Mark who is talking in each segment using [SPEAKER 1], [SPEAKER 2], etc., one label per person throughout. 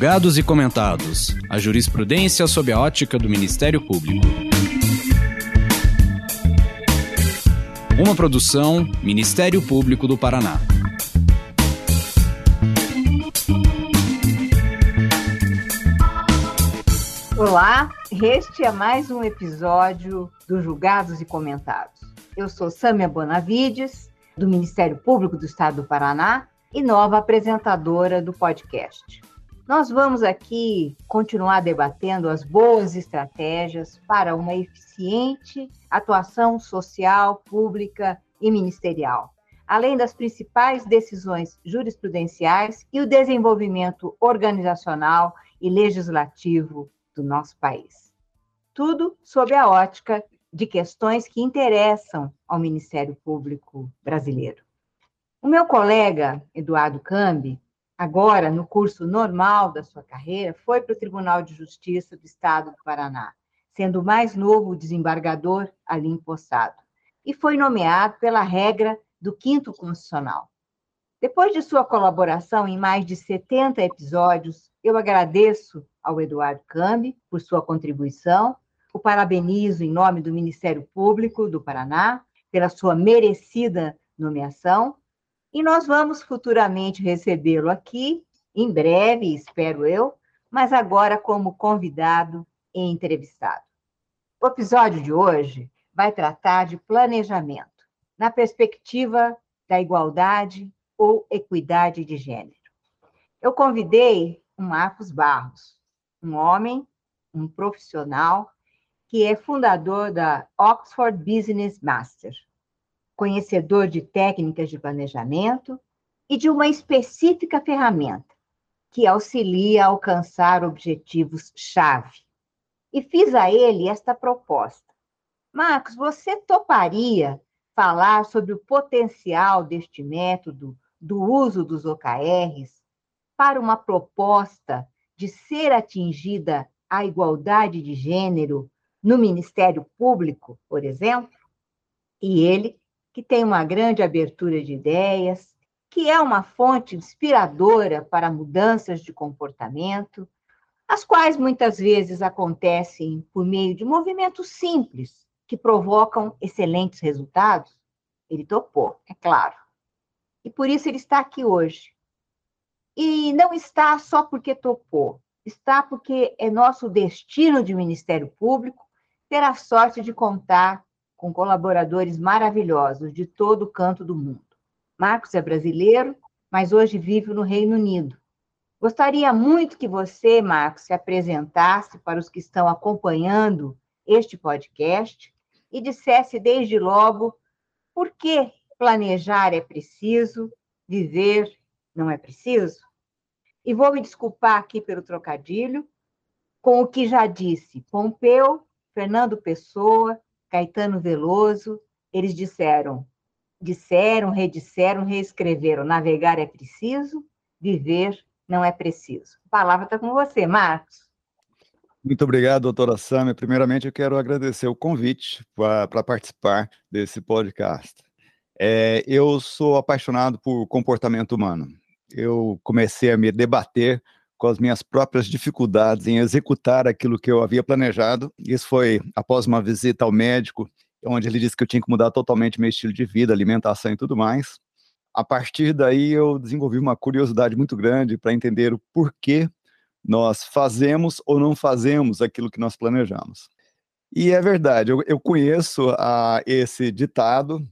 [SPEAKER 1] Julgados e comentados. A jurisprudência sob a ótica do Ministério Público. Uma produção Ministério Público do Paraná.
[SPEAKER 2] Olá, este é mais um episódio do Julgados e Comentados. Eu sou Sâmia Bonavides, do Ministério Público do Estado do Paraná e nova apresentadora do podcast. Nós vamos aqui continuar debatendo as boas estratégias para uma eficiente atuação social, pública e ministerial, além das principais decisões jurisprudenciais e o desenvolvimento organizacional e legislativo do nosso país. Tudo sob a ótica de questões que interessam ao Ministério Público brasileiro. O meu colega, Eduardo Cambi, agora no curso normal da sua carreira, foi para o Tribunal de Justiça do Estado do Paraná, sendo o mais novo desembargador ali empossado, e foi nomeado pela regra do quinto constitucional. Depois de sua colaboração em mais de 70 episódios, eu agradeço ao Eduardo Cambi por sua contribuição, o parabenizo em nome do Ministério Público do Paraná pela sua merecida nomeação e nós vamos futuramente recebê-lo aqui, em breve, espero eu, mas agora como convidado e entrevistado. O episódio de hoje vai tratar de planejamento, na perspectiva da igualdade ou equidade de gênero. Eu convidei o Marcos Barros, um homem, um profissional, que é fundador da Oxford Business Master, conhecedor de técnicas de planejamento e de uma específica ferramenta que auxilia a alcançar objetivos-chave. E fiz a ele esta proposta. Marcos, você toparia falar sobre o potencial deste método do uso dos OKRs para uma proposta de ser atingida a igualdade de gênero no Ministério Público, por exemplo? E ele, que tem uma grande abertura de ideias, que é uma fonte inspiradora para mudanças de comportamento, as quais muitas vezes acontecem por meio de movimentos simples que provocam excelentes resultados, ele topou, é claro. E por isso ele está aqui hoje. E não está só porque topou, está porque é nosso destino de Ministério Público ter a sorte de contar com colaboradores maravilhosos de todo canto do mundo. Marcos é brasileiro, mas hoje vive no Reino Unido. Gostaria muito que você, Marcos, se apresentasse para os que estão acompanhando este podcast e dissesse desde logo por que planejar é preciso, viver não é preciso? E vou me desculpar aqui pelo trocadilho, com o que já disse Pompeu, Fernando Pessoa, Caetano Veloso, eles disseram, disseram, redisseram, reescreveram, navegar é preciso, viver não é preciso. A palavra está com você, Marcos.
[SPEAKER 3] Muito obrigado, doutora Sâmia. Primeiramente, eu quero agradecer o convite para participar desse podcast. É, eu sou apaixonado por comportamento humano. Eu comecei a me debater com as minhas próprias dificuldades em executar aquilo que eu havia planejado. Isso foi após uma visita ao médico, onde ele disse que eu tinha que mudar totalmente meu estilo de vida, alimentação e tudo mais. A partir daí, eu desenvolvi uma curiosidade muito grande para entender o porquê nós fazemos ou não fazemos aquilo que nós planejamos. E é verdade, eu, eu conheço a, esse ditado,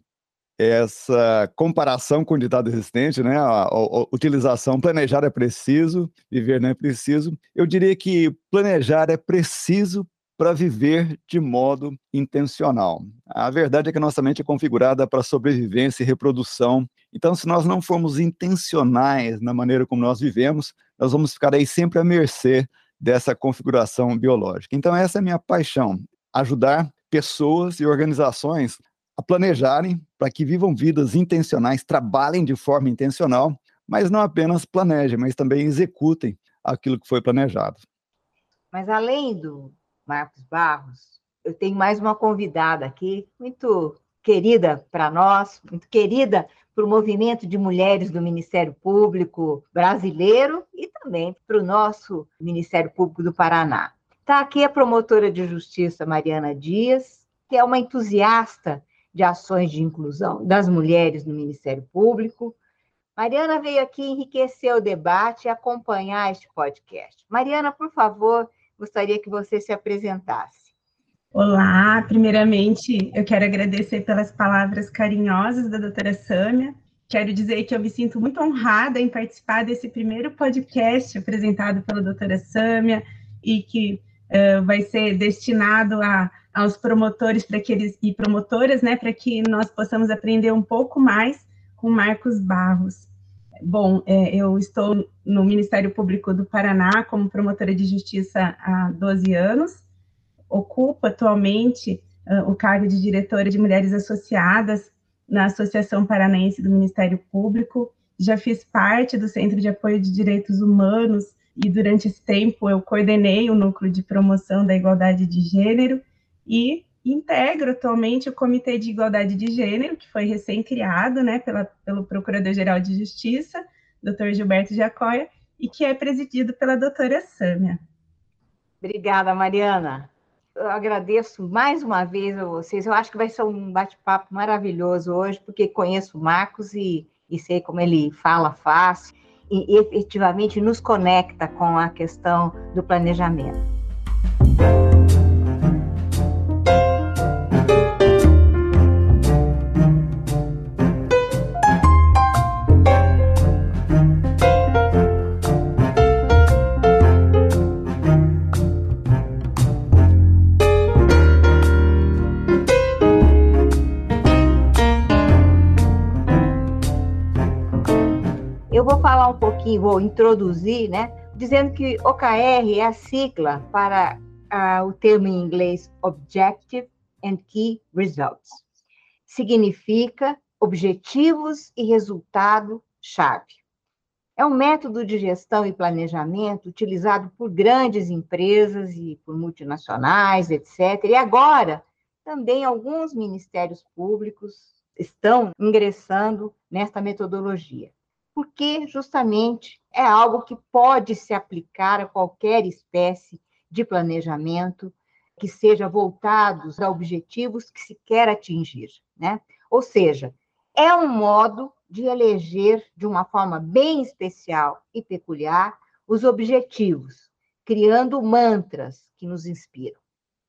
[SPEAKER 3] essa comparação com o ditado existente, né? A, a, a, utilização planejar é preciso, viver não é preciso. Eu diria que planejar é preciso para viver de modo intencional. A verdade é que a nossa mente é configurada para sobrevivência e reprodução. Então, se nós não formos intencionais na maneira como nós vivemos, nós vamos ficar aí sempre à mercê dessa configuração biológica. Então, essa é a minha paixão, ajudar pessoas e organizações a planejarem para que vivam vidas intencionais, trabalhem de forma intencional, mas não apenas planejem, mas também executem aquilo que foi planejado.
[SPEAKER 2] Mas além do Marcos Barros, eu tenho mais uma convidada aqui, muito querida para nós, muito querida para o movimento de mulheres do Ministério Público brasileiro e também para o nosso Ministério Público do Paraná. Está aqui a promotora de justiça Mariana Dias, que é uma entusiasta de ações de inclusão das mulheres no Ministério Público. Mariana veio aqui enriquecer o debate e acompanhar este podcast. Mariana, por favor, gostaria que você se apresentasse.
[SPEAKER 4] Olá, primeiramente eu quero agradecer pelas palavras carinhosas da doutora Sâmia. Quero dizer que eu me sinto muito honrada em participar desse primeiro podcast apresentado pela doutora Sâmia e que uh, vai ser destinado a, aos promotores para que eles e promotoras, né, para que nós possamos aprender um pouco mais com Marcos Barros. Bom, é, eu estou no Ministério Público do Paraná como promotora de justiça há 12 anos. Ocupo atualmente uh, o cargo de diretora de Mulheres Associadas na Associação Paranaense do Ministério Público. Já fiz parte do Centro de Apoio de Direitos Humanos e durante esse tempo eu coordenei o núcleo de promoção da igualdade de gênero e integro atualmente o Comitê de Igualdade de Gênero, que foi recém-criado né, pelo Procurador-Geral de Justiça, Dr. Gilberto Jacóia, e que é presidido pela doutora Sâmia.
[SPEAKER 2] Obrigada, Mariana. Eu agradeço mais uma vez a vocês. Eu acho que vai ser um bate-papo maravilhoso hoje, porque conheço o Marcos e, e sei como ele fala fácil e efetivamente nos conecta com a questão do planejamento. Aqui vou introduzir, né, dizendo que OKR é a sigla para uh, o termo em inglês Objective and Key Results. Significa objetivos e resultado-chave. É um método de gestão e planejamento utilizado por grandes empresas e por multinacionais, etc. E agora, também alguns ministérios públicos estão ingressando nesta metodologia porque justamente é algo que pode se aplicar a qualquer espécie de planejamento que seja voltado a objetivos que se quer atingir, né? Ou seja, é um modo de eleger de uma forma bem especial e peculiar os objetivos, criando mantras que nos inspiram.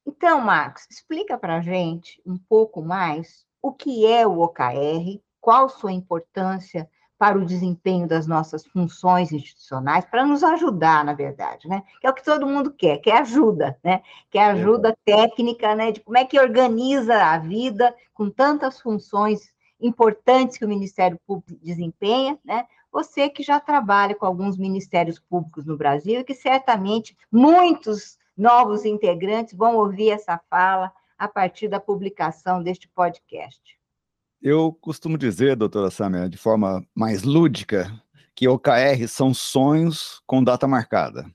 [SPEAKER 2] Então, Marcos, explica para a gente um pouco mais o que é o OKR, qual sua importância para o desempenho das nossas funções institucionais, para nos ajudar, na verdade, né? Que é o que todo mundo quer, quer ajuda, né? Quer ajuda técnica, né? De como é que organiza a vida com tantas funções importantes que o Ministério Público desempenha, né? Você que já trabalha com alguns ministérios públicos no Brasil, que certamente muitos novos integrantes vão ouvir essa fala a partir da publicação deste podcast.
[SPEAKER 3] Eu costumo dizer, doutora Samia, de forma mais lúdica, que OKR são sonhos com data marcada.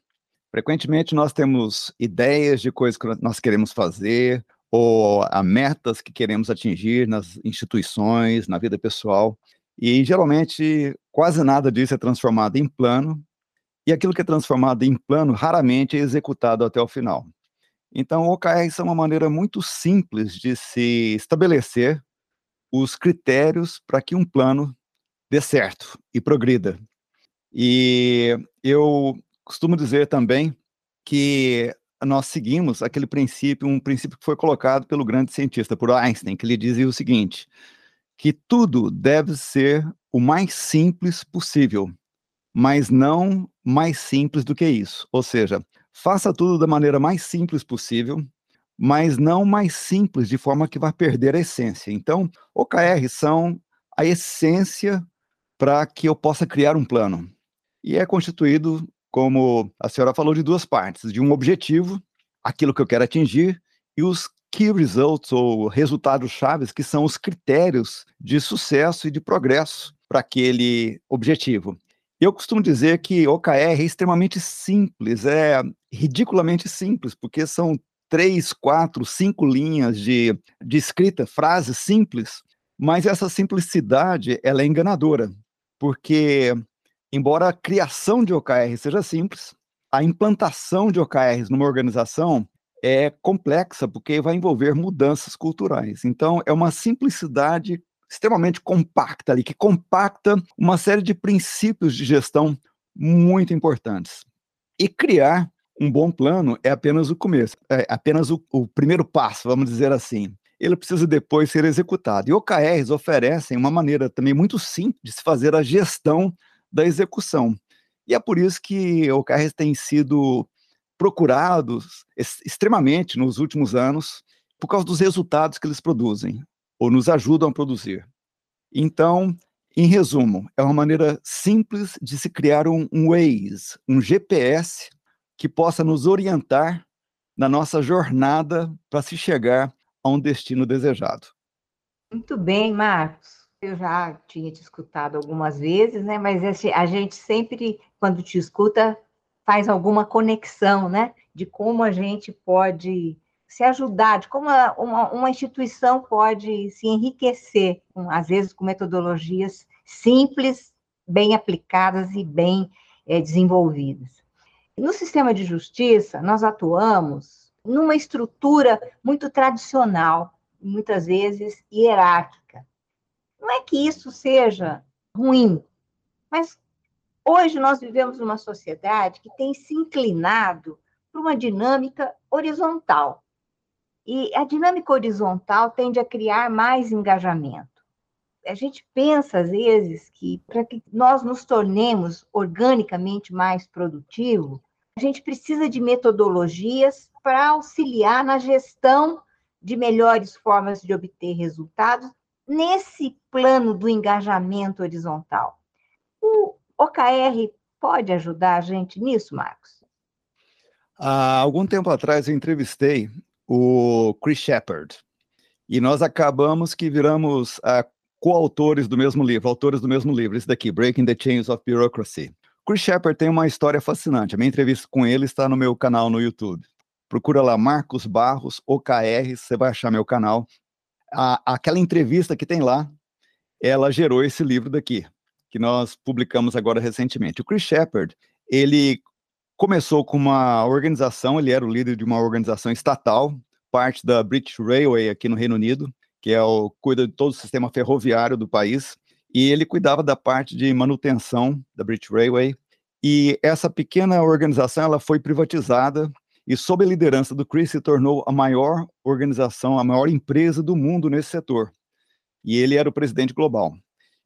[SPEAKER 3] Frequentemente nós temos ideias de coisas que nós queremos fazer, ou a metas que queremos atingir nas instituições, na vida pessoal, e geralmente quase nada disso é transformado em plano, e aquilo que é transformado em plano raramente é executado até o final. Então, OKR são uma maneira muito simples de se estabelecer os critérios para que um plano dê certo e progrida. E eu costumo dizer também que nós seguimos aquele princípio, um princípio que foi colocado pelo grande cientista, por Einstein, que ele dizia o seguinte, que tudo deve ser o mais simples possível, mas não mais simples do que isso. Ou seja, faça tudo da maneira mais simples possível, mas não mais simples, de forma que vai perder a essência. Então, OKR são a essência para que eu possa criar um plano. E é constituído, como a senhora falou, de duas partes: de um objetivo, aquilo que eu quero atingir, e os key results, ou resultados chaves, que são os critérios de sucesso e de progresso para aquele objetivo. Eu costumo dizer que OKR é extremamente simples, é ridiculamente simples, porque são três, quatro, cinco linhas de, de escrita, frases simples, mas essa simplicidade ela é enganadora, porque embora a criação de OKR seja simples, a implantação de OKRs numa organização é complexa, porque vai envolver mudanças culturais. Então, é uma simplicidade extremamente compacta ali, que compacta uma série de princípios de gestão muito importantes. E criar um bom plano é apenas o começo, é apenas o, o primeiro passo, vamos dizer assim. Ele precisa depois ser executado. E OKRs oferecem uma maneira também muito simples de se fazer a gestão da execução. E é por isso que OKRs têm sido procurados extremamente nos últimos anos, por causa dos resultados que eles produzem, ou nos ajudam a produzir. Então, em resumo, é uma maneira simples de se criar um, Waze, um GPS que possa nos orientar na nossa jornada para se chegar a um destino desejado.
[SPEAKER 2] Muito bem, Marcos. Eu já tinha te escutado algumas vezes, né? Mas a gente sempre, quando te escuta, faz alguma conexão, né? De como a gente pode se ajudar, de como uma, uma instituição pode se enriquecer, às vezes com metodologias simples, bem aplicadas e bem é, desenvolvidas. No sistema de justiça, nós atuamos numa estrutura muito tradicional, muitas vezes hierárquica. Não é que isso seja ruim, mas hoje nós vivemos numa sociedade que tem se inclinado para uma dinâmica horizontal. E a dinâmica horizontal tende a criar mais engajamento a gente pensa, às vezes, que para que nós nos tornemos organicamente mais produtivos, a gente precisa de metodologias para auxiliar na gestão de melhores formas de obter resultados nesse plano do engajamento horizontal. O OKR pode ajudar a gente nisso, Marcos?
[SPEAKER 3] Há algum tempo atrás eu entrevistei o Chris Shepard e nós acabamos que viramos a coautores do mesmo livro, autores do mesmo livro, esse daqui, Breaking the Chains of Bureaucracy. Chris Shepard tem uma história fascinante. A minha entrevista com ele está no meu canal no YouTube. Procura lá Marcos Barros, OKR, você vai achar meu canal. A, aquela entrevista que tem lá, ela gerou esse livro daqui, que nós publicamos agora recentemente. O Chris Shepard, ele começou com uma organização, ele era o líder de uma organização estatal, parte da British Railway aqui no Reino Unido que é o cuida de todo o sistema ferroviário do país, e ele cuidava da parte de manutenção da British Railway. E essa pequena organização ela foi privatizada e sob a liderança do Chris se tornou a maior organização, a maior empresa do mundo nesse setor. E ele era o presidente global.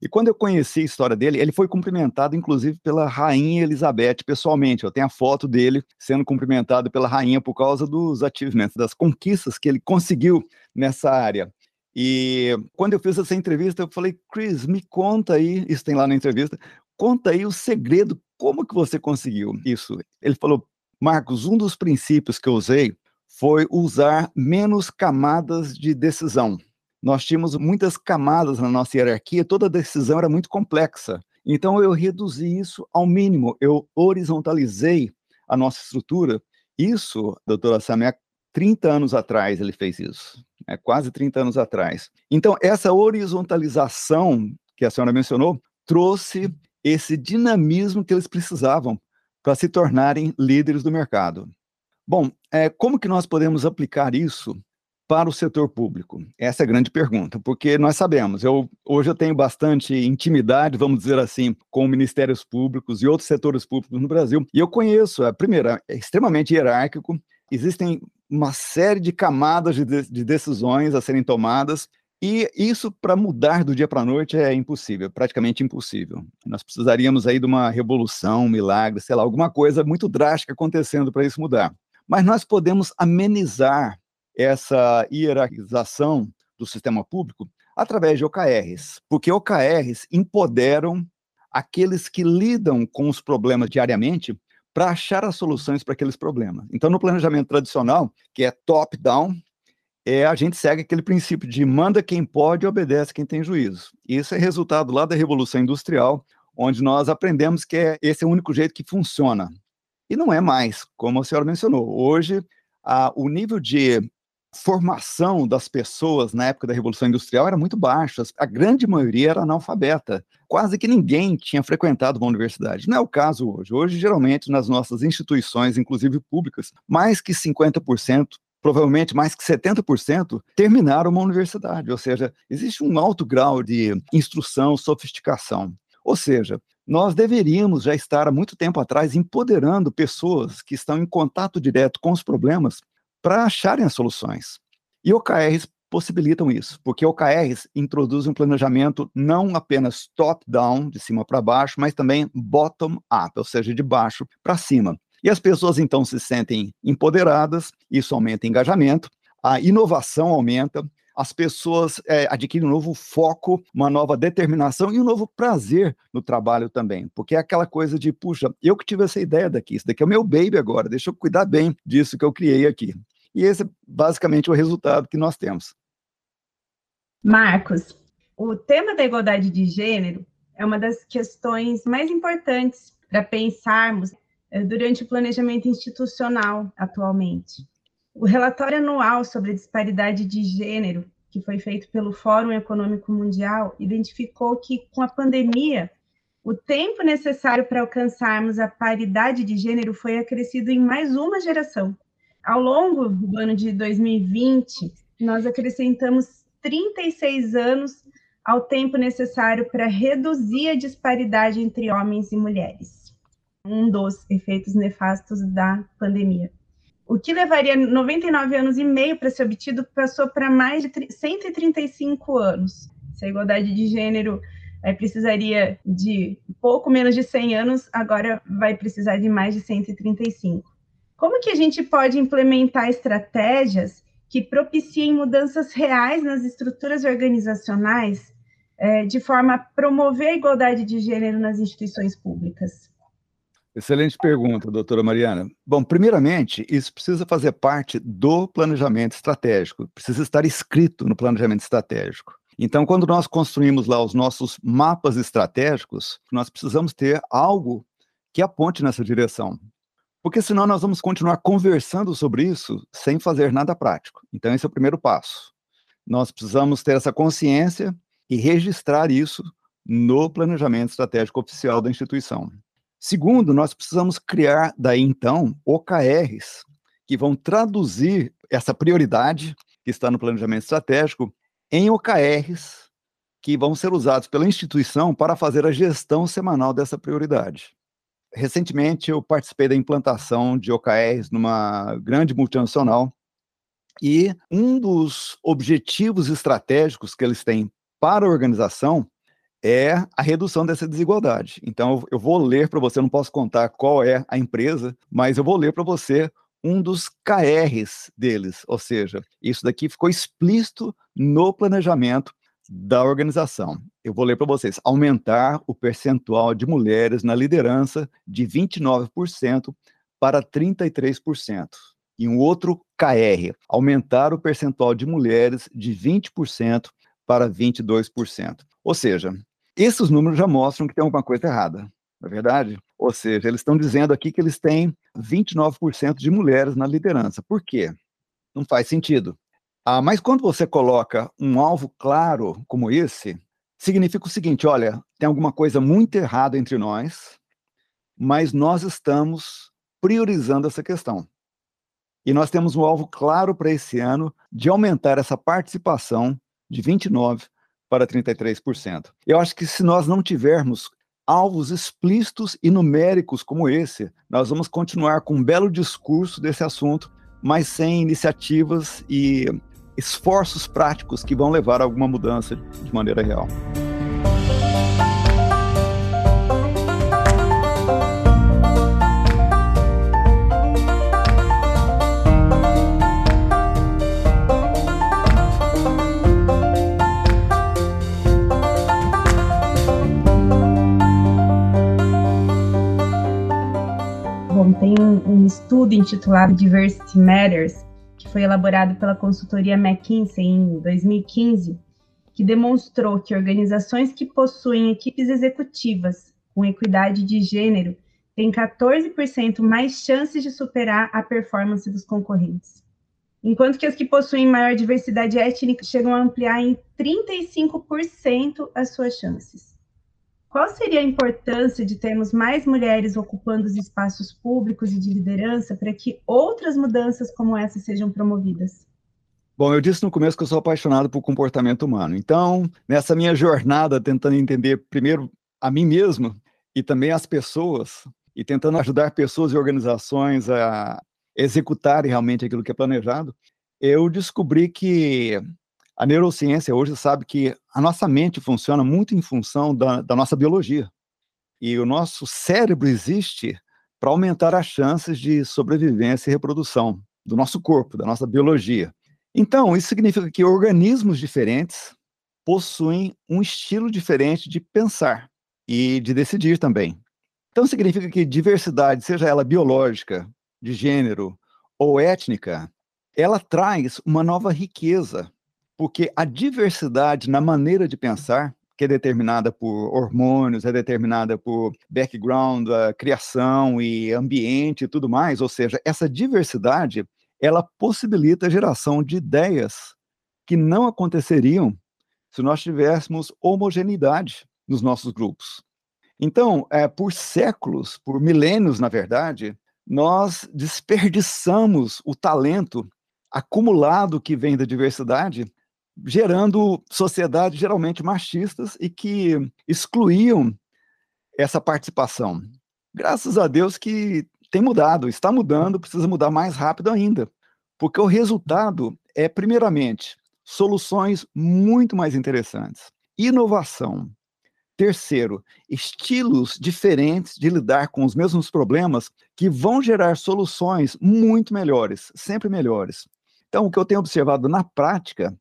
[SPEAKER 3] E quando eu conheci a história dele, ele foi cumprimentado, inclusive, pela rainha Elizabeth pessoalmente. Eu tenho a foto dele sendo cumprimentado pela rainha por causa dos achievements, das conquistas que ele conseguiu nessa área. E quando eu fiz essa entrevista, eu falei, Chris, me conta aí, isso tem lá na entrevista, conta aí o segredo, como que você conseguiu isso? Ele falou, Marcos, um dos princípios que eu usei foi usar menos camadas de decisão. Nós tínhamos muitas camadas na nossa hierarquia, toda decisão era muito complexa. Então eu reduzi isso ao mínimo, eu horizontalizei a nossa estrutura. Isso, doutora Samia, 30 anos atrás ele fez isso é, quase 30 anos atrás. Então, essa horizontalização que a senhora mencionou trouxe esse dinamismo que eles precisavam para se tornarem líderes do mercado. Bom, é, como que nós podemos aplicar isso para o setor público? Essa é a grande pergunta, porque nós sabemos, eu hoje eu tenho bastante intimidade, vamos dizer assim, com ministérios públicos e outros setores públicos no Brasil, e eu conheço, a primeira, é extremamente hierárquico, existem uma série de camadas de, de decisões a serem tomadas, e isso, para mudar do dia para a noite, é impossível, praticamente impossível. Nós precisaríamos aí de uma revolução, um milagre, sei lá, alguma coisa muito drástica acontecendo para isso mudar. Mas nós podemos amenizar essa hierarquização do sistema público através de OKRs, porque OKRs empoderam aqueles que lidam com os problemas diariamente para achar as soluções para aqueles problemas. Então, no planejamento tradicional, que é top-down, é, a gente segue aquele princípio de manda quem pode e obedece quem tem juízo. Isso é resultado lá da Revolução Industrial, onde nós aprendemos que é, esse é o único jeito que funciona. E não é mais, como a senhora mencionou. Hoje, a, o nível de formação das pessoas na época da Revolução Industrial era muito baixa. A grande maioria era analfabeta. Quase que ninguém tinha frequentado uma universidade. Não é o caso hoje. Hoje, geralmente, nas nossas instituições, inclusive públicas, mais que 50% provavelmente mais que 70% terminaram uma universidade, ou seja, existe um alto grau de instrução, sofisticação. Ou seja, nós deveríamos já estar há muito tempo atrás empoderando pessoas que estão em contato direto com os problemas para acharem as soluções. E OKRs possibilitam isso, porque OKRs introduzem um planejamento não apenas top-down, de cima para baixo, mas também bottom-up, ou seja, de baixo para cima. E as pessoas então se sentem empoderadas, isso aumenta engajamento, a inovação aumenta, as pessoas é, adquirem um novo foco, uma nova determinação e um novo prazer no trabalho também. Porque é aquela coisa de, puxa, eu que tive essa ideia daqui, isso daqui é o meu baby agora, deixa eu cuidar bem disso que eu criei aqui. E esse é basicamente o resultado que nós temos.
[SPEAKER 4] Marcos, o tema da igualdade de gênero é uma das questões mais importantes para pensarmos eh, durante o planejamento institucional atualmente. O relatório anual sobre a disparidade de gênero, que foi feito pelo Fórum Econômico Mundial, identificou que, com a pandemia, o tempo necessário para alcançarmos a paridade de gênero foi acrescido em mais uma geração. Ao longo do ano de 2020, nós acrescentamos 36 anos ao tempo necessário para reduzir a disparidade entre homens e mulheres. Um dos efeitos nefastos da pandemia. O que levaria 99 anos e meio para ser obtido passou para mais de 135 anos. Se a igualdade de gênero é, precisaria de pouco menos de 100 anos, agora vai precisar de mais de 135. Como que a gente pode implementar estratégias que propiciem mudanças reais nas estruturas organizacionais é, de forma a promover a igualdade de gênero nas instituições públicas?
[SPEAKER 3] Excelente pergunta, doutora Mariana. Bom, primeiramente, isso precisa fazer parte do planejamento estratégico, precisa estar escrito no planejamento estratégico. Então, quando nós construímos lá os nossos mapas estratégicos, nós precisamos ter algo que aponte nessa direção. Porque senão nós vamos continuar conversando sobre isso sem fazer nada prático. Então, esse é o primeiro passo. Nós precisamos ter essa consciência e registrar isso no planejamento estratégico oficial da instituição. Segundo, nós precisamos criar daí então OKRs que vão traduzir essa prioridade que está no planejamento estratégico em OKRs que vão ser usados pela instituição para fazer a gestão semanal dessa prioridade. Recentemente eu participei da implantação de OKRs numa grande multinacional e um dos objetivos estratégicos que eles têm para a organização é a redução dessa desigualdade. Então, eu vou ler para você, não posso contar qual é a empresa, mas eu vou ler para você um dos KRs deles, ou seja, isso daqui ficou explícito no planejamento da organização. Eu vou ler para vocês: aumentar o percentual de mulheres na liderança de 29% para 33%. E um outro KR, aumentar o percentual de mulheres de 20% para 22%. Ou seja, esses números já mostram que tem alguma coisa errada, não é verdade? Ou seja, eles estão dizendo aqui que eles têm 29% de mulheres na liderança. Por quê? Não faz sentido. Ah, mas quando você coloca um alvo claro como esse, significa o seguinte: olha, tem alguma coisa muito errada entre nós, mas nós estamos priorizando essa questão. E nós temos um alvo claro para esse ano de aumentar essa participação de 29 para 33%. Eu acho que se nós não tivermos alvos explícitos e numéricos como esse, nós vamos continuar com um belo discurso desse assunto, mas sem iniciativas e esforços práticos que vão levar a alguma mudança de maneira real.
[SPEAKER 4] Tem um estudo intitulado Diversity Matters, que foi elaborado pela consultoria McKinsey em 2015, que demonstrou que organizações que possuem equipes executivas com equidade de gênero têm 14% mais chances de superar a performance dos concorrentes. enquanto que as que possuem maior diversidade étnica chegam a ampliar em 35% as suas chances. Qual seria a importância de termos mais mulheres ocupando os espaços públicos e de liderança para que outras mudanças como essa sejam promovidas?
[SPEAKER 3] Bom, eu disse no começo que eu sou apaixonado por comportamento humano. Então, nessa minha jornada tentando entender primeiro a mim mesmo e também as pessoas, e tentando ajudar pessoas e organizações a executarem realmente aquilo que é planejado, eu descobri que a neurociência hoje sabe que a nossa mente funciona muito em função da, da nossa biologia. E o nosso cérebro existe para aumentar as chances de sobrevivência e reprodução do nosso corpo, da nossa biologia. Então, isso significa que organismos diferentes possuem um estilo diferente de pensar e de decidir também. Então, significa que diversidade, seja ela biológica, de gênero ou étnica, ela traz uma nova riqueza porque a diversidade na maneira de pensar, que é determinada por hormônios, é determinada por background, criação e ambiente e tudo mais, ou seja, essa diversidade, ela possibilita a geração de ideias que não aconteceriam se nós tivéssemos homogeneidade nos nossos grupos. Então, é, por séculos, por milênios, na verdade, nós desperdiçamos o talento acumulado que vem da diversidade gerando sociedades geralmente machistas e que excluíam essa participação. Graças a Deus que tem mudado, está mudando, precisa mudar mais rápido ainda, porque o resultado é, primeiramente, soluções muito mais interessantes, inovação. Terceiro, estilos diferentes de lidar com os mesmos problemas que vão gerar soluções muito melhores, sempre melhores. Então, o que eu tenho observado na prática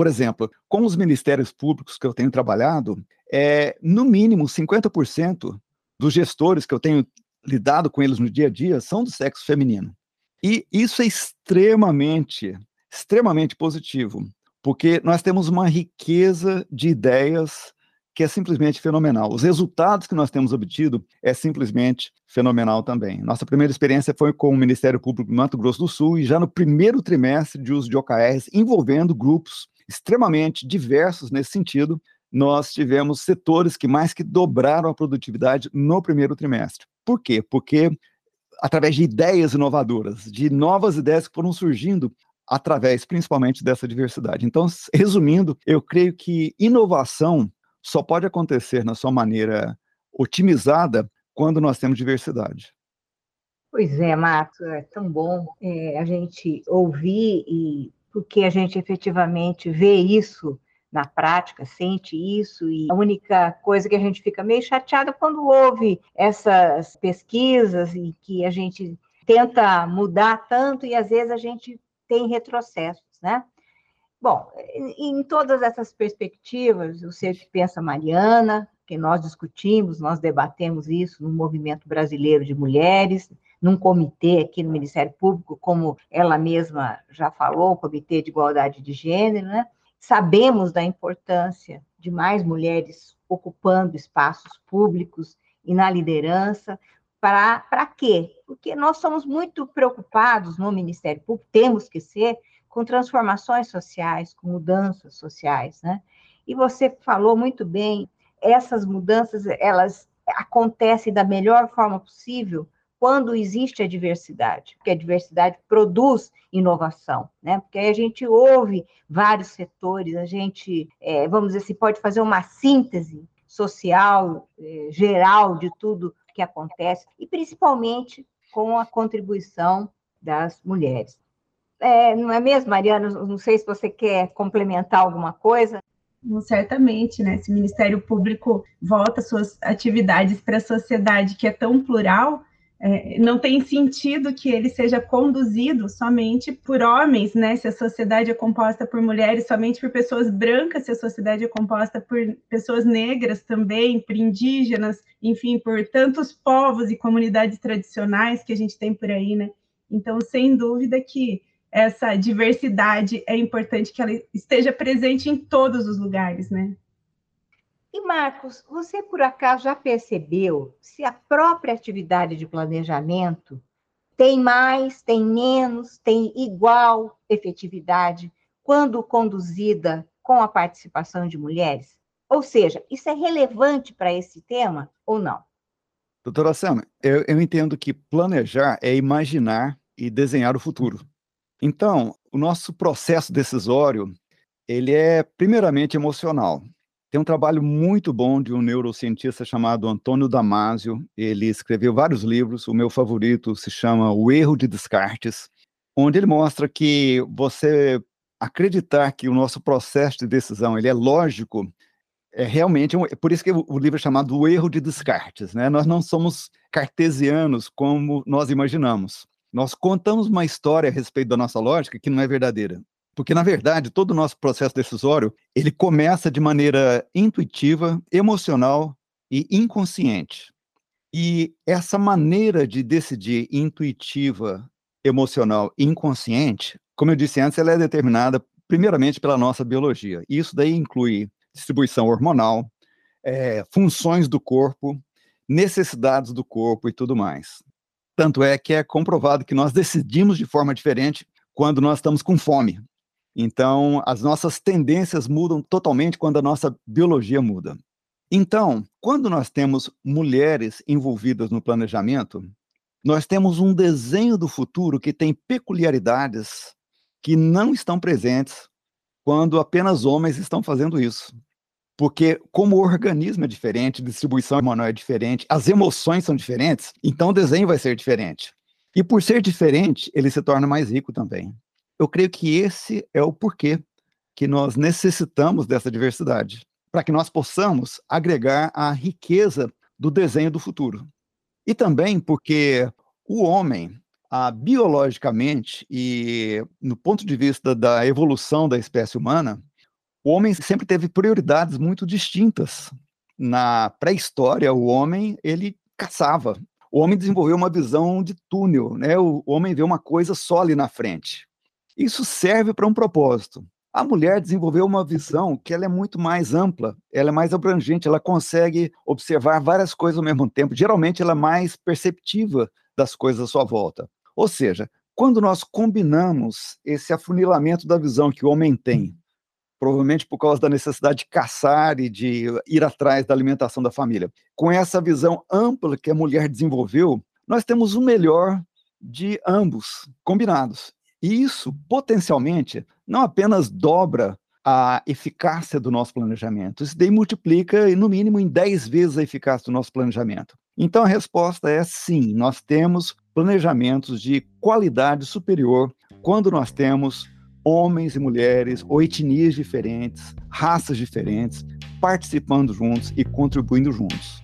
[SPEAKER 3] por exemplo, com os ministérios públicos que eu tenho trabalhado, é, no mínimo 50% dos gestores que eu tenho lidado com eles no dia a dia são do sexo feminino. E isso é extremamente, extremamente positivo, porque nós temos uma riqueza de ideias que é simplesmente fenomenal. Os resultados que nós temos obtido é simplesmente fenomenal também. Nossa primeira experiência foi com o Ministério Público do Mato Grosso do Sul e já no primeiro trimestre de uso de OKRs envolvendo grupos extremamente diversos nesse sentido, nós tivemos setores que mais que dobraram a produtividade no primeiro trimestre. Por quê? Porque através de ideias inovadoras, de novas ideias que foram surgindo através principalmente dessa diversidade. Então, resumindo, eu creio que inovação só pode acontecer na sua maneira otimizada quando nós temos diversidade.
[SPEAKER 2] Pois é, Marcos, é tão bom é, a gente ouvir e porque a gente efetivamente vê isso na prática, sente isso, e a única coisa que a gente fica meio chateada quando ouve essas pesquisas e que a gente tenta mudar tanto e às vezes a gente tem retrocessos, né? Bom, em todas essas perspectivas, eu sei o que pensa Mariana, que nós discutimos, nós debatemos isso no Movimento Brasileiro de Mulheres, num comitê aqui no Ministério Público, como ela mesma já falou, o Comitê de Igualdade de Gênero, né? Sabemos da importância de mais mulheres ocupando espaços públicos e na liderança. Para quê? Porque nós somos muito preocupados no Ministério Público, temos que ser, com transformações sociais, com mudanças sociais, né? E você falou muito bem, essas mudanças, elas acontecem da melhor forma possível quando existe a diversidade, porque a diversidade produz inovação, né? Porque aí a gente ouve vários setores, a gente, é, vamos dizer assim, pode fazer uma síntese social, é, geral de tudo que acontece, e principalmente com a contribuição das mulheres. É, não é mesmo, Mariana? Não sei se você quer complementar alguma coisa.
[SPEAKER 4] Certamente, né? Se o Ministério Público volta suas atividades para a sociedade que é tão plural, é, não tem sentido que ele seja conduzido somente por homens, né? Se a sociedade é composta por mulheres, somente por pessoas brancas, se a sociedade é composta por pessoas negras também, por indígenas, enfim, por tantos povos e comunidades tradicionais que a gente tem por aí, né? Então, sem dúvida que essa diversidade é importante que ela esteja presente em todos os lugares, né?
[SPEAKER 2] E, Marcos, você por acaso já percebeu se a própria atividade de planejamento tem mais, tem menos, tem igual efetividade quando conduzida com a participação de mulheres? Ou seja, isso é relevante para esse tema ou não?
[SPEAKER 3] Doutora Sam, eu, eu entendo que planejar é imaginar e desenhar o futuro. Então, o nosso processo decisório, ele é primeiramente emocional. Tem um trabalho muito bom de um neurocientista chamado Antônio Damasio. Ele escreveu vários livros. O meu favorito se chama O Erro de Descartes, onde ele mostra que você acreditar que o nosso processo de decisão ele é lógico é realmente um, é por isso que o, livro é chamado O Erro de Descartes, né? Nós não somos cartesianos como nós imaginamos. Nós contamos uma história a respeito da nossa lógica que não é verdadeira. Porque, na verdade, todo o nosso processo decisório, ele começa de maneira intuitiva, emocional e inconsciente. E essa maneira de decidir intuitiva, emocional e inconsciente, como eu disse antes, ela é determinada primeiramente pela nossa biologia. Isso daí inclui distribuição hormonal, é, funções do corpo, necessidades do corpo e tudo mais. Tanto é que é comprovado que nós decidimos de forma diferente quando nós estamos com fome. Então, as nossas tendências mudam totalmente quando a nossa biologia muda. Então, quando nós temos mulheres envolvidas no planejamento, nós temos um desenho do futuro que tem peculiaridades que não estão presentes quando apenas homens estão fazendo isso. Porque, como o organismo é diferente, a distribuição hormonal é diferente, as emoções são diferentes, então o desenho vai ser diferente. E por ser diferente, ele se torna mais rico também. Eu creio que esse é o porquê que nós necessitamos dessa diversidade, para que nós possamos agregar a riqueza do desenho do futuro. E também porque o homem, ah, biologicamente e no ponto de vista da evolução da espécie humana, o homem sempre teve prioridades muito distintas. Na pré-história, o homem ele caçava. O homem desenvolveu uma visão de túnel, né? O homem vê uma coisa só ali na frente. Isso serve para um propósito. A mulher desenvolveu uma visão que ela é muito mais ampla, ela é mais abrangente, ela consegue observar várias coisas ao mesmo tempo. Geralmente ela é mais perceptiva das coisas à sua volta. Ou seja, quando nós combinamos esse afunilamento da visão que o homem tem provavelmente por causa da necessidade de caçar e de ir atrás da alimentação da família. Com essa visão ampla que a mulher desenvolveu, nós temos o melhor de ambos combinados. E isso, potencialmente, não apenas dobra a eficácia do nosso planejamento, isso daí multiplica, no mínimo, em 10 vezes a eficácia do nosso planejamento. Então, a resposta é sim, nós temos planejamentos de qualidade superior quando nós temos homens e mulheres, ou etnias diferentes, raças diferentes, participando juntos e contribuindo juntos.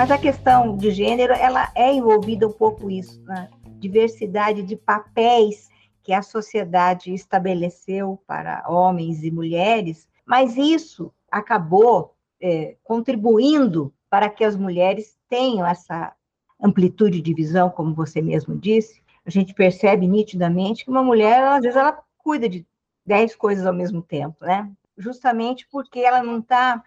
[SPEAKER 2] Mas a questão de gênero, ela é envolvida um pouco isso, né? diversidade de papéis que a sociedade estabeleceu para homens e mulheres, mas isso acabou é, contribuindo para que as mulheres tenham essa amplitude de visão, como você mesmo disse. A gente percebe nitidamente que uma mulher, às vezes, ela cuida de dez coisas ao mesmo tempo, né? Justamente porque ela não está,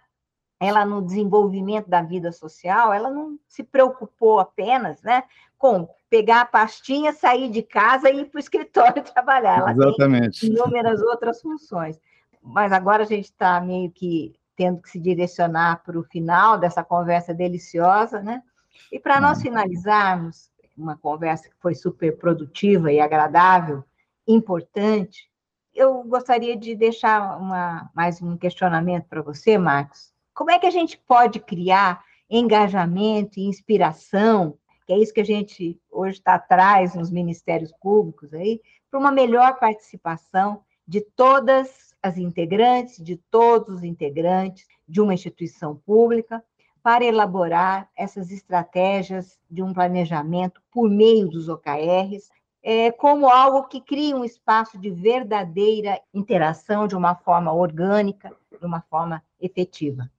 [SPEAKER 2] ela no desenvolvimento da vida social, ela não se preocupou apenas, né, com pegar a pastinha, sair de casa e ir para o escritório trabalhar. Ela
[SPEAKER 3] Exatamente.
[SPEAKER 2] tem inúmeras outras funções. Mas agora a gente está meio que tendo que se direcionar para o final dessa conversa deliciosa, né? E para nós uhum. finalizarmos, uma conversa que foi super produtiva e agradável, importante, eu gostaria de deixar uma, mais um questionamento para você, Marcos. Como é que a gente pode criar engajamento e inspiração que é isso que a gente hoje está atrás nos ministérios públicos aí, para uma melhor participação de todas as integrantes, de todos os integrantes de uma instituição pública, para elaborar essas estratégias de um planejamento por meio dos OKRs, é, como algo que cria um espaço de verdadeira interação de uma forma orgânica, de uma forma efetiva.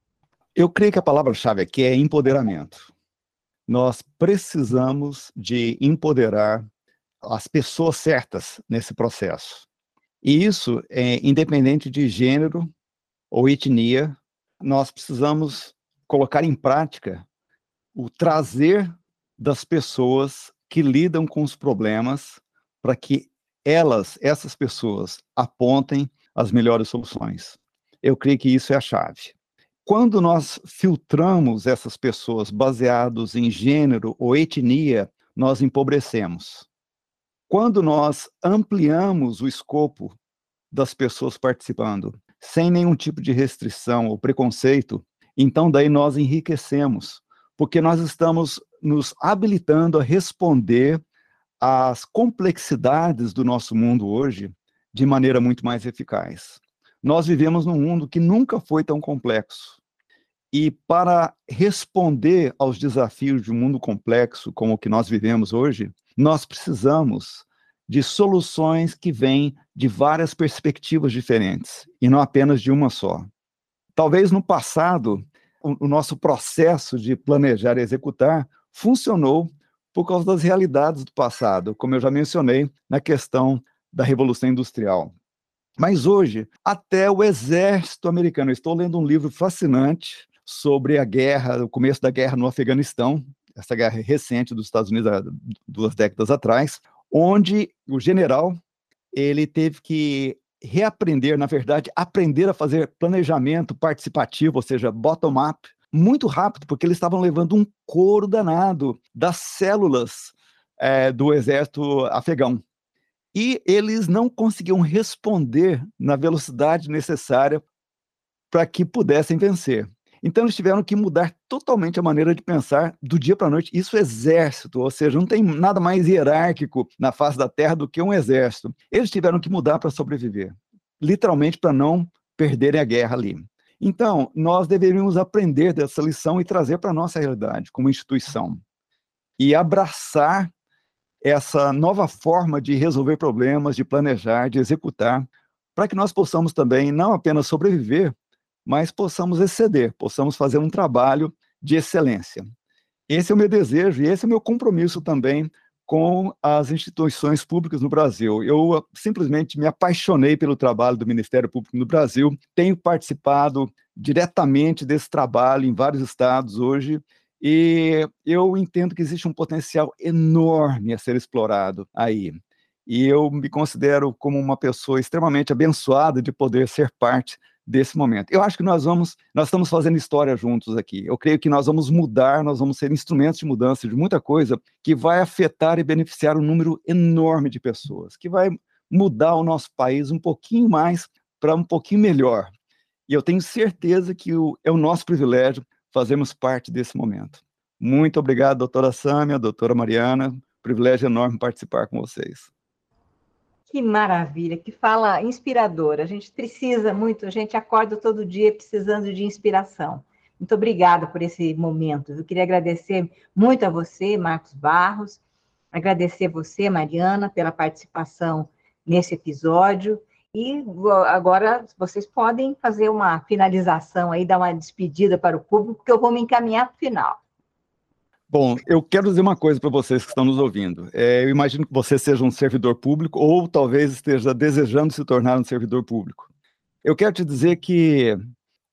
[SPEAKER 3] Eu creio que a palavra-chave aqui é empoderamento. nós precisamos de empoderar as pessoas certas nesse processo. E isso é independente de gênero ou etnia, nós precisamos colocar em prática o trazer das pessoas que lidam com os problemas para que elas, essas pessoas, apontem as melhores soluções. Eu creio que isso é a chave. Quando nós filtramos essas pessoas baseados em gênero ou etnia, nós empobrecemos. Quando nós ampliamos o escopo das pessoas participando, sem nenhum tipo de restrição ou preconceito, então daí nós enriquecemos, porque nós estamos nos habilitando a responder às complexidades do nosso mundo hoje de maneira muito mais eficaz. Nós vivemos num mundo que nunca foi tão complexo. E para responder aos desafios de um mundo complexo como o que nós vivemos hoje, nós precisamos de soluções que vêm de várias perspectivas diferentes e não apenas de uma só. Talvez no passado, o, nosso processo de planejar e executar funcionou por causa das realidades do passado, como eu já mencionei na questão da Revolução Industrial. Mas hoje, até o exército americano, eu estou lendo um livro fascinante sobre a guerra, o começo da guerra no Afeganistão, essa guerra recente dos Estados Unidos, duas décadas atrás, onde o general ele teve que reaprender, na verdade, aprender a fazer planejamento participativo, ou seja, bottom-up, muito rápido, porque eles estavam levando um couro danado das células é, do exército afegão e eles não conseguiam responder na velocidade necessária para que pudessem vencer. Então eles tiveram que mudar totalmente a maneira de pensar do dia para a noite. Isso é exército, ou seja, não tem nada mais hierárquico na face da terra do que um exército. Eles tiveram que mudar para sobreviver, literalmente para não perderem a guerra ali. Então, nós deveríamos aprender dessa lição e trazer para a nossa realidade como instituição. E abraçar essa nova forma de resolver problemas, de planejar, de executar, para que nós possamos também não apenas sobreviver, mas possamos exceder, possamos fazer um trabalho de excelência. Esse é o meu desejo e esse é o meu compromisso também com as instituições públicas no Brasil. Eu ah, simplesmente me apaixonei pelo trabalho do Ministério Público no Brasil, tenho participado diretamente desse trabalho em vários estados hoje e eu entendo que existe um potencial enorme a ser explorado aí. E eu me considero como uma pessoa extremamente abençoada de poder ser parte desse momento. Eu acho que nós vamos, nós estamos fazendo história juntos aqui. Eu creio que nós vamos mudar, nós vamos ser instrumentos de mudança de muita coisa que vai afetar e beneficiar um número enorme de pessoas, que vai mudar o nosso país um pouquinho mais para um pouquinho melhor. E eu tenho certeza que o, é o nosso privilégio fazemos parte desse momento. Muito obrigado, doutora Sâmia, doutora Mariana. Privilégio enorme participar com vocês.
[SPEAKER 2] Que maravilha, que fala inspiradora. A gente precisa muito, a gente acorda todo dia precisando de inspiração. Muito obrigada por esse momento. Eu queria agradecer muito a você, Marcos Barros, agradecer você, Mariana, pela participação nesse episódio e agora vocês podem fazer uma finalização aí, dar uma despedida para o público, porque eu vou me encaminhar para o final.
[SPEAKER 3] Bom, eu quero dizer uma coisa para vocês que estão nos ouvindo. É, eu imagino que você seja um servidor público ou talvez esteja desejando se tornar um servidor público. Eu quero te dizer que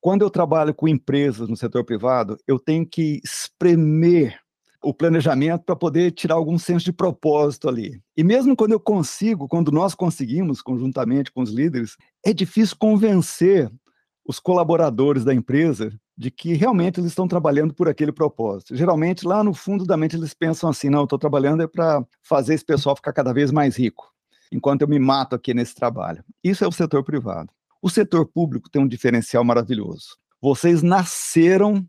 [SPEAKER 3] quando eu trabalho com empresas no setor privado, eu tenho que espremer o planejamento para poder tirar algum senso de propósito ali. E mesmo quando eu consigo, quando nós conseguimos, conjuntamente com os líderes, é difícil convencer os colaboradores da empresa de que realmente eles estão trabalhando por aquele propósito. Geralmente, lá no fundo da mente, eles pensam assim: não, eu estou trabalhando é para fazer esse pessoal ficar cada vez mais rico, enquanto eu me mato aqui nesse trabalho. Isso é o setor privado. O setor público tem um diferencial maravilhoso. Vocês nasceram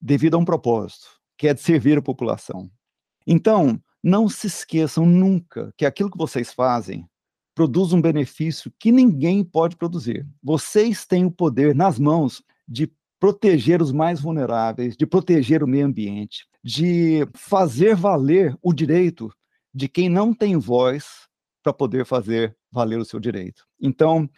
[SPEAKER 3] devido a um propósito que é de servir a população. Então, não se esqueçam nunca que aquilo que vocês fazem produz um benefício que ninguém pode produzir. Vocês têm o poder nas mãos de proteger os mais vulneráveis, de proteger o meio ambiente, de fazer valer o direito de quem não tem voz para poder fazer valer o seu direito. Então,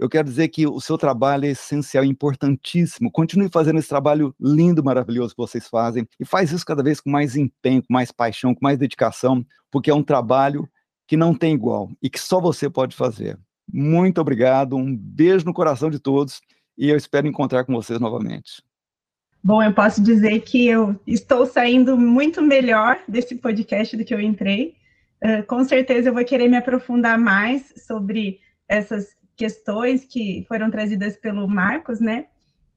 [SPEAKER 3] eu quero dizer que o seu trabalho é essencial, importantíssimo. Continue fazendo esse trabalho lindo, maravilhoso que vocês fazem e faz isso cada vez com mais empenho, com mais paixão, com mais dedicação, porque é um trabalho que não tem igual e que só você pode fazer. Muito obrigado, um beijo no coração de todos e eu espero encontrar com vocês novamente.
[SPEAKER 4] Bom, eu posso dizer que eu estou saindo muito melhor desse podcast do que eu entrei. Uh, com certeza eu vou querer me aprofundar mais sobre essas questões que foram trazidas pelo Marcos, né?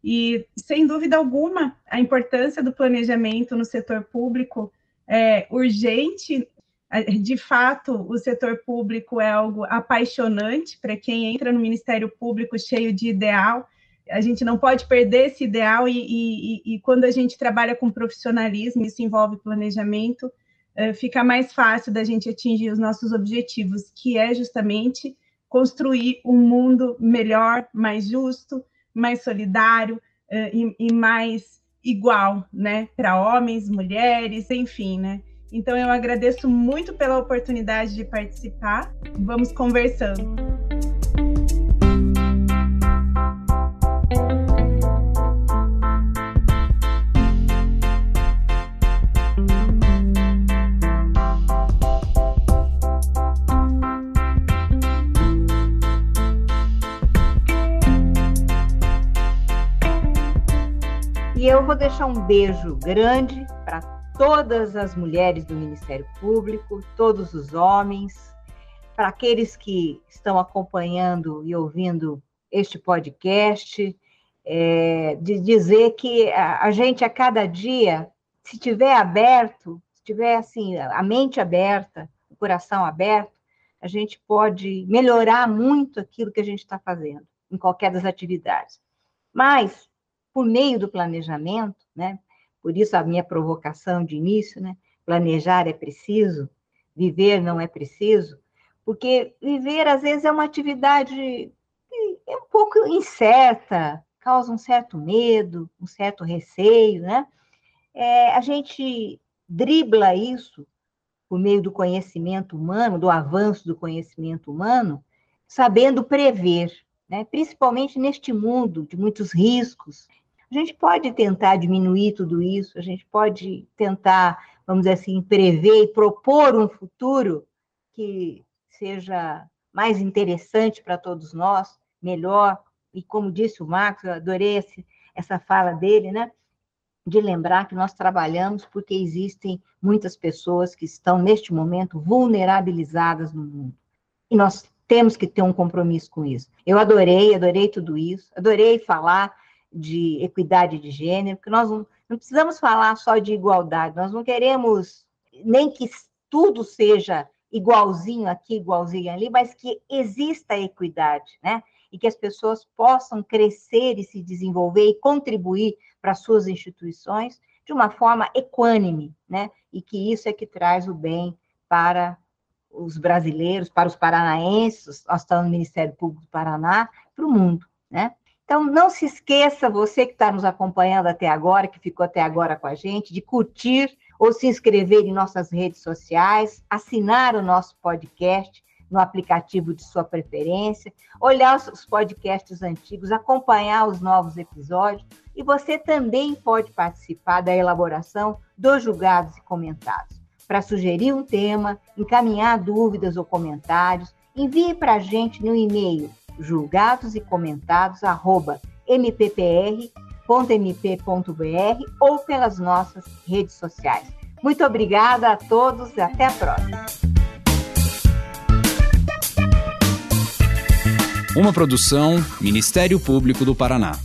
[SPEAKER 4] E, sem dúvida alguma, a importância do planejamento no setor público é urgente. De fato, o setor público é algo apaixonante para quem entra no Ministério Público cheio de ideal. A gente não pode perder esse ideal, e, e, e quando a gente trabalha com profissionalismo, isso envolve planejamento, é, fica mais fácil da gente atingir os nossos objetivos, que é justamente construir um mundo melhor, mais justo, mais solidário uh, e, e, mais igual, né, para homens, mulheres, enfim, né. Então eu agradeço muito pela oportunidade de participar. Vamos conversando.
[SPEAKER 2] E eu vou deixar um beijo grande para todas as mulheres do Ministério Público, todos os homens, para aqueles que estão acompanhando e ouvindo este podcast, é, de dizer que a, a gente a cada dia, se tiver aberto, se tiver assim a mente aberta, o coração aberto, a gente pode melhorar muito aquilo que a gente está fazendo em qualquer das atividades. Mas por meio do planejamento, né? Por isso a minha provocação de início, né? Planejar é preciso, viver não é preciso, porque viver às vezes é uma atividade é um pouco incerta, causa um certo medo, um certo receio, né? É, a gente dribla isso por meio do conhecimento humano, do avanço do conhecimento humano, sabendo prever, né? principalmente neste mundo de muitos riscos, a gente pode tentar diminuir tudo isso, a gente pode tentar, vamos dizer assim, prever e propor um futuro que seja mais interessante para todos nós, melhor. E como disse o Marcos, eu adorei esse, essa fala dele, né? De lembrar que nós trabalhamos porque existem muitas pessoas que estão, neste momento, vulnerabilizadas no mundo. E nós temos que ter um compromisso com isso. Eu adorei, adorei tudo isso, adorei falar de equidade de gênero, porque nós não, não precisamos falar só de igualdade, nós não queremos nem que tudo seja igualzinho aqui, igualzinho ali, mas que exista equidade, né? E que as pessoas possam crescer e se desenvolver e contribuir para suas instituições de uma forma equânime, né? E que isso é que traz o bem para os brasileiros, para os paranaenses, nós estamos no Ministério Público do Paraná, para o mundo, né? Então, não se esqueça, você que está nos acompanhando até agora, que ficou até agora com a gente, de curtir ou se inscrever em nossas redes sociais, assinar o nosso podcast no aplicativo de sua preferência, olhar os podcasts antigos, acompanhar os novos episódios e você também pode participar da elaboração dos julgados e comentados. Para sugerir um tema, encaminhar dúvidas ou comentários, envie para a gente no e-mail julgados e comentados arroba mppr.mp.br ou pelas nossas redes sociais. Muito obrigada a todos e até a próxima.
[SPEAKER 1] Uma produção Ministério Público do Paraná.